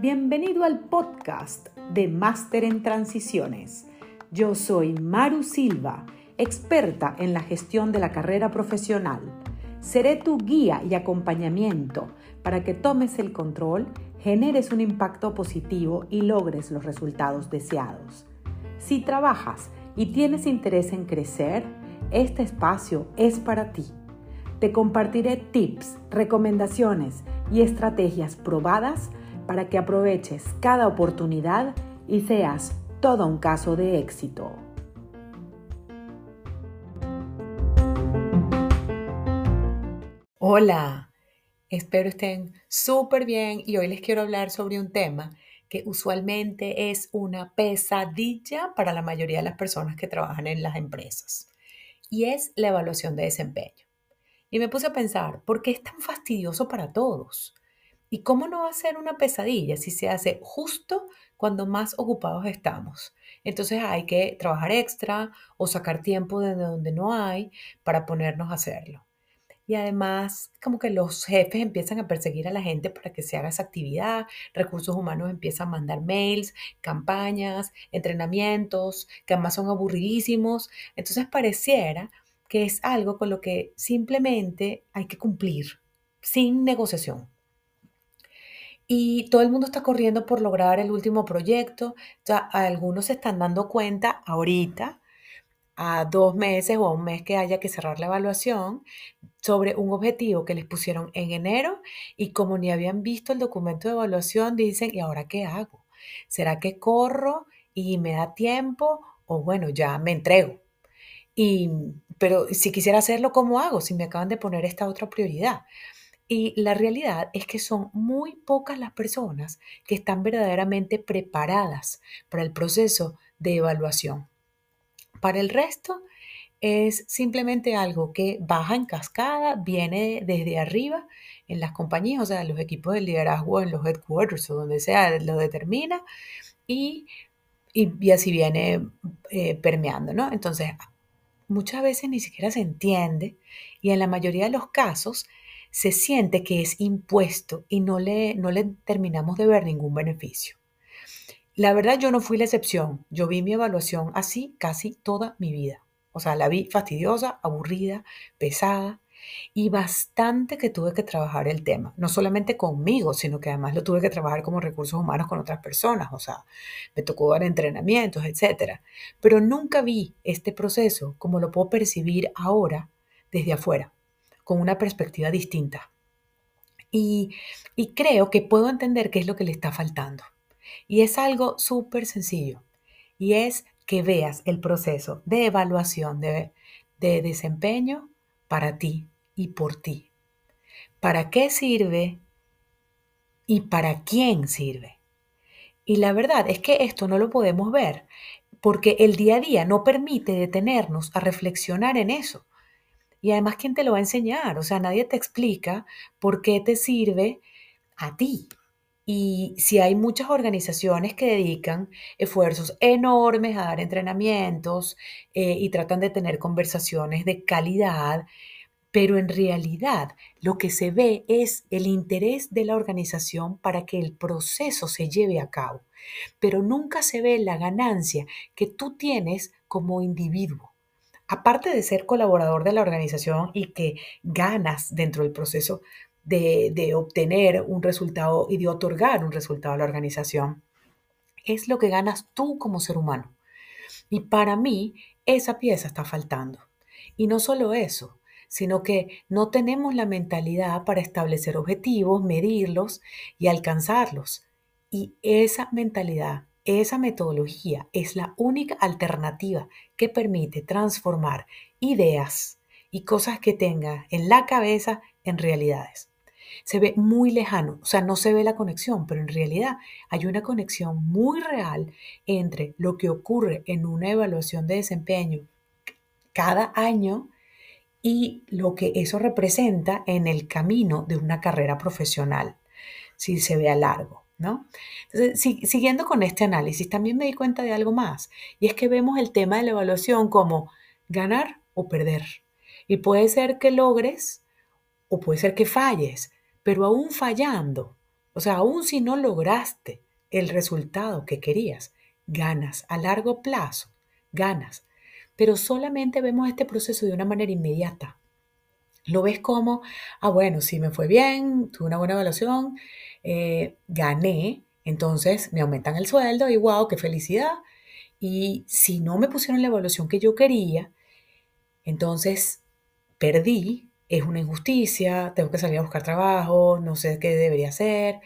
Bienvenido al podcast de Máster en Transiciones. Yo soy Maru Silva, experta en la gestión de la carrera profesional. Seré tu guía y acompañamiento para que tomes el control, generes un impacto positivo y logres los resultados deseados. Si trabajas y tienes interés en crecer, este espacio es para ti. Te compartiré tips, recomendaciones y estrategias probadas para que aproveches cada oportunidad y seas todo un caso de éxito. Hola, espero estén súper bien y hoy les quiero hablar sobre un tema que usualmente es una pesadilla para la mayoría de las personas que trabajan en las empresas y es la evaluación de desempeño. Y me puse a pensar, ¿por qué es tan fastidioso para todos? ¿Y cómo no va a ser una pesadilla si se hace justo cuando más ocupados estamos? Entonces hay que trabajar extra o sacar tiempo de donde no hay para ponernos a hacerlo. Y además, como que los jefes empiezan a perseguir a la gente para que se haga esa actividad, recursos humanos empiezan a mandar mails, campañas, entrenamientos, que además son aburridísimos. Entonces pareciera que es algo con lo que simplemente hay que cumplir, sin negociación y todo el mundo está corriendo por lograr el último proyecto. Ya algunos se están dando cuenta ahorita, a dos meses o a un mes que haya que cerrar la evaluación, sobre un objetivo que les pusieron en enero y como ni habían visto el documento de evaluación, dicen, ¿y ahora qué hago? ¿Será que corro y me da tiempo? O bueno, ya me entrego. Y, pero si quisiera hacerlo, ¿cómo hago? Si me acaban de poner esta otra prioridad. Y la realidad es que son muy pocas las personas que están verdaderamente preparadas para el proceso de evaluación. Para el resto, es simplemente algo que baja en cascada, viene desde arriba en las compañías, o sea, los equipos de liderazgo en los headquarters o donde sea, lo determina y, y, así viene eh, permeando, ¿no? Entonces, muchas veces ni siquiera se entiende y en la mayoría de los casos se siente que es impuesto y no le, no le terminamos de ver ningún beneficio. La verdad yo no fui la excepción. Yo vi mi evaluación así casi toda mi vida. O sea, la vi fastidiosa, aburrida, pesada y bastante que tuve que trabajar el tema. No solamente conmigo, sino que además lo tuve que trabajar como recursos humanos con otras personas. O sea, me tocó dar entrenamientos, etc. Pero nunca vi este proceso como lo puedo percibir ahora desde afuera con una perspectiva distinta. Y, creo que puedo entender qué es lo que le está faltando. Y es algo súper sencillo. Y es que veas el proceso de evaluación de, de desempeño para ti y por ti. ¿Para qué sirve y para quién sirve? Y la verdad es que esto no lo podemos ver porque el día a día no permite detenernos a reflexionar en eso. Y además, ¿quién te lo va a enseñar? O sea, nadie te explica por qué te sirve a ti. Y si hay muchas organizaciones que dedican esfuerzos enormes a dar entrenamientos eh, y tratan de tener conversaciones de calidad, pero en realidad lo que se ve es el interés de la organización para que el proceso se lleve a cabo, pero nunca se ve la ganancia que tú tienes como individuo aparte de ser colaborador de la organización y que ganas dentro del proceso de, obtener un resultado y de otorgar un resultado a la organización, es lo que ganas tú como ser humano. Y para mí, esa pieza está faltando. Y no solo eso, sino que no tenemos la mentalidad para establecer objetivos, medirlos y alcanzarlos. Y esa mentalidad esa metodología es la única alternativa que permite transformar ideas y cosas que tenga en la cabeza en realidades. Se ve muy lejano, o sea, no se ve la conexión, pero en realidad hay una conexión muy real entre lo que ocurre en una evaluación de desempeño cada año y lo que eso representa en el camino de una carrera profesional, si se ve a largo. Entonces, siguiendo con este análisis, también me di cuenta de algo más, y es que vemos el tema de la evaluación como ganar o perder. Y puede ser que logres o puede ser que falles, pero aún fallando, o sea, aún si no lograste el resultado que querías, ganas a largo plazo, ganas. Pero solamente vemos este proceso de una manera inmediata. Lo ves como, ah, bueno, si me fue bien, tuve una buena evaluación, eh, gané, entonces me aumentan el sueldo y wow, qué felicidad. Y si no me pusieron la evaluación que yo quería, entonces perdí, es una injusticia, tengo que salir a buscar trabajo, no sé qué debería hacer.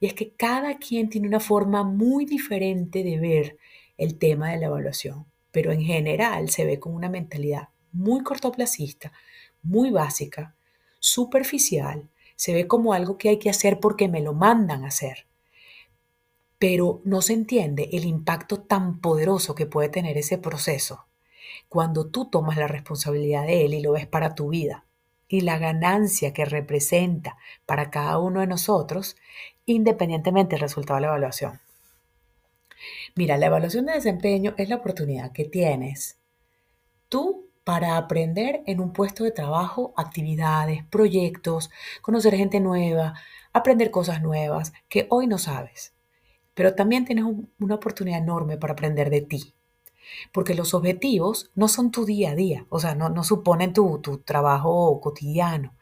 Y es que cada quien tiene una forma muy diferente de ver el tema de la evaluación, pero en general se ve con una mentalidad muy cortoplacista, muy básica, superficial, se ve como algo que hay que hacer porque me lo mandan a hacer. Pero no se entiende el impacto tan poderoso que puede tener ese proceso cuando tú tomas la responsabilidad de él y lo ves para tu vida y la ganancia que representa para cada uno de nosotros, independientemente del resultado de la evaluación. Mira, la evaluación de desempeño es la oportunidad que tienes tú para aprender en un puesto de trabajo actividades, proyectos, conocer gente nueva, aprender cosas nuevas que hoy no sabes. Pero también tienes una oportunidad enorme para aprender de ti, porque los objetivos no son tu día a día, o sea, no, suponen tu, tu trabajo cotidiano.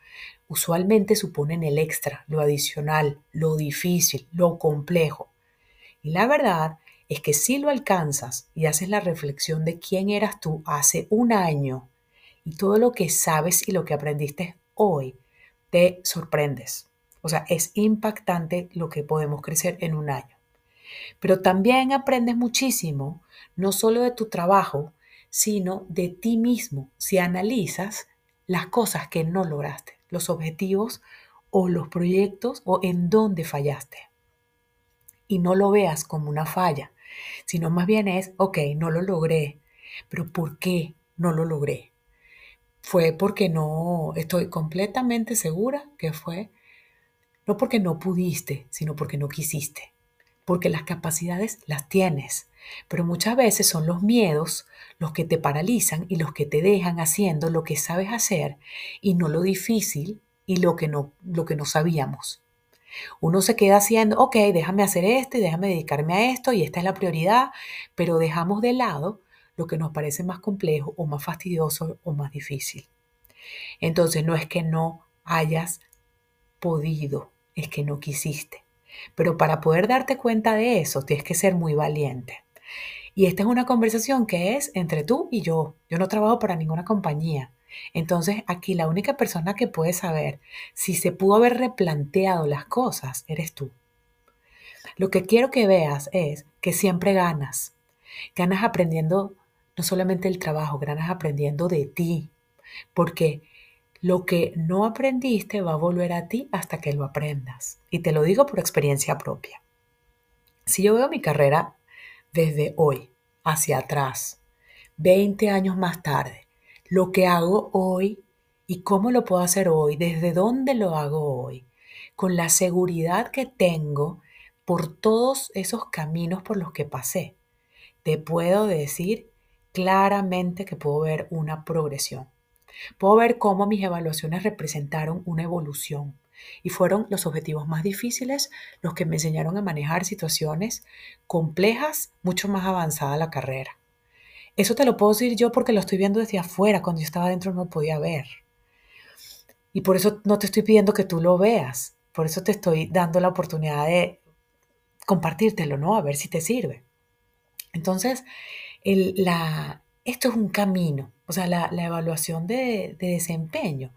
Usualmente suponen el extra, lo adicional, lo difícil, lo complejo. Y la verdad es que si lo alcanzas y haces la reflexión de quién eras tú hace un año y todo lo que sabes y lo que aprendiste hoy, te sorprendes. O sea, es impactante lo que podemos crecer en un año. Pero también aprendes muchísimo, no solo de tu trabajo, sino de ti mismo, si analizas las cosas que no lograste, los objetivos o los proyectos o en dónde fallaste. Y no lo veas como una falla, sino más bien es, ok, no lo logré, pero ¿por qué no lo logré? Fue porque no, estoy completamente segura que fue, no porque no pudiste, sino porque no quisiste porque las capacidades las tienes, pero muchas veces son los miedos los que te paralizan y los que te dejan haciendo lo que sabes hacer y no lo difícil y lo que no, lo que no sabíamos. Uno se queda haciendo, ok, déjame hacer esto y déjame dedicarme a esto y esta es la prioridad, pero dejamos de lado lo que nos parece más complejo o más fastidioso o más difícil. Entonces no es que no hayas podido, es que no quisiste. Pero para poder darte cuenta de eso, tienes que ser muy valiente. Y esta es una conversación que es entre tú y yo. Yo no trabajo para ninguna compañía. Entonces aquí la única persona que puede saber si se pudo haber replanteado las cosas eres tú. Lo que quiero que veas es que siempre ganas. Ganas aprendiendo no solamente el trabajo, ganas aprendiendo de ti. Porque lo que no aprendiste va a volver a ti hasta que lo aprendas. Y te lo digo por experiencia propia. Si yo veo mi carrera desde hoy hacia atrás, 20 años más tarde, lo que hago hoy y cómo lo puedo hacer hoy, desde dónde lo hago hoy, con la seguridad que tengo por todos esos caminos por los que pasé, te puedo decir claramente que puedo ver una progresión. Puedo ver cómo mis evaluaciones representaron una evolución y fueron los objetivos más difíciles los que me enseñaron a manejar situaciones complejas, mucho más avanzada la carrera. Eso te lo puedo decir yo porque lo estoy viendo desde afuera, cuando yo estaba dentro no podía ver. Y por eso no te estoy pidiendo que tú lo veas, por eso te estoy dando la oportunidad de compartírtelo, ¿no? A ver si te sirve. Entonces, la, esto es un camino, o sea, la, evaluación de, desempeño.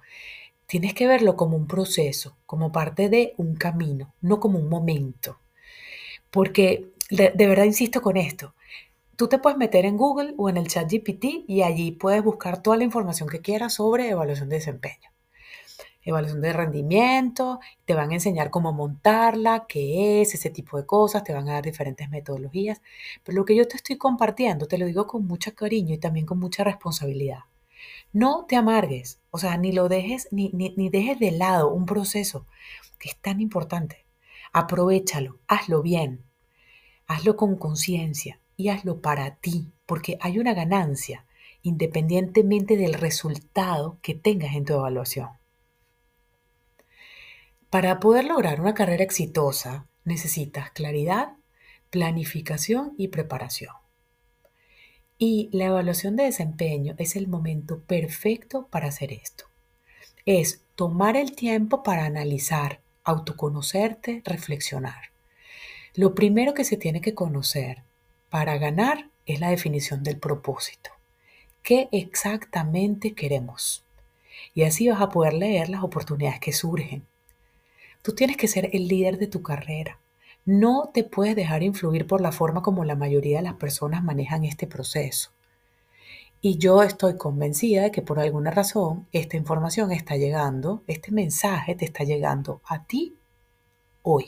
Tienes que verlo como un proceso, como parte de un camino, no como un momento. Porque de, de verdad insisto con esto, tú te puedes meter en Google o en el chat GPT y allí puedes buscar toda la información que quieras sobre evaluación de desempeño evaluación de rendimiento, te van a enseñar cómo montarla, qué es, ese tipo de cosas, te van a dar diferentes metodologías. Pero lo que yo te estoy compartiendo, te lo digo con mucho cariño y también con mucha responsabilidad. No te amargues, o sea, ni lo dejes, ni, ni dejes de lado un proceso que es tan importante. Aprovechalo, hazlo bien, hazlo con conciencia y hazlo para ti, porque hay una ganancia independientemente del resultado que tengas en tu evaluación. Para poder lograr una carrera exitosa necesitas claridad, planificación y preparación. Y la evaluación de desempeño es el momento perfecto para hacer esto. Es tomar el tiempo para analizar, autoconocerte, reflexionar. Lo primero que se tiene que conocer para ganar es la definición del propósito. ¿Qué exactamente queremos? Y así vas a poder leer las oportunidades que surgen. Tú tienes que ser el líder de tu carrera. No te puedes dejar influir por la forma como la mayoría de las personas manejan este proceso. Y yo estoy convencida de que por alguna razón esta información está llegando, este mensaje te está llegando a ti hoy.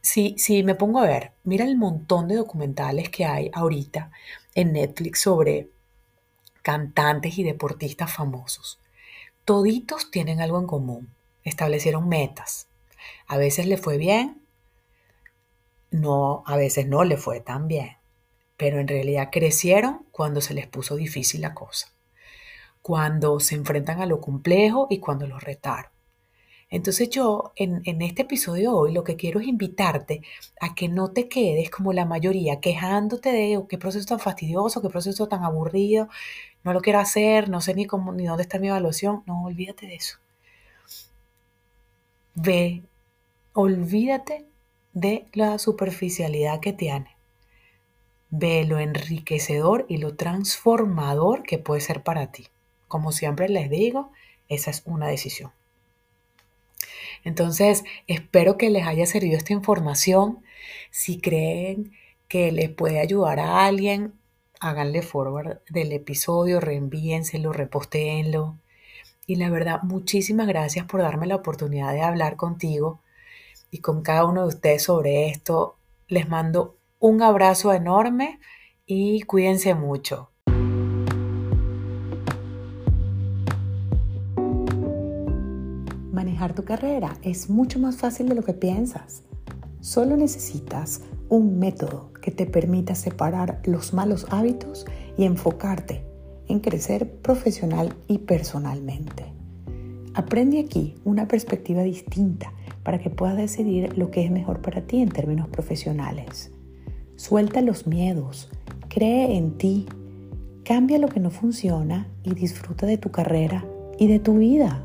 Si, si me pongo a ver, mira el montón de documentales que hay ahorita en Netflix sobre cantantes y deportistas famosos. Toditos tienen algo en común. Establecieron metas. A veces le fue bien, no, a veces no le fue tan bien, pero en realidad crecieron cuando se les puso difícil la cosa, cuando se enfrentan a lo complejo y cuando los retaron. Entonces yo en, en, este episodio hoy lo que quiero es invitarte a que no te quedes como la mayoría quejándote de oh, qué proceso tan fastidioso, qué proceso tan aburrido, no lo quiero hacer, no sé ni cómo ni dónde está mi evaluación. No, olvídate de eso. Ve, olvídate de la superficialidad que tiene. Ve lo enriquecedor y lo transformador que puede ser para ti. Como siempre les digo, esa es una decisión. Entonces, espero que les haya servido esta información. Si creen que les puede ayudar a alguien, háganle forward del episodio, reenvíenselo, repostéenlo. Y la verdad, muchísimas gracias por darme la oportunidad de hablar contigo y con cada uno de ustedes sobre esto. Les mando un abrazo enorme y cuídense mucho. Manejar tu carrera es mucho más fácil de lo que piensas. Solo necesitas un método que te permita separar los malos hábitos y enfocarte en crecer profesional y personalmente. Aprende aquí una perspectiva distinta para que puedas decidir lo que es mejor para ti en términos profesionales. Suelta los miedos, cree en ti, cambia lo que no funciona y disfruta de tu carrera y de tu vida.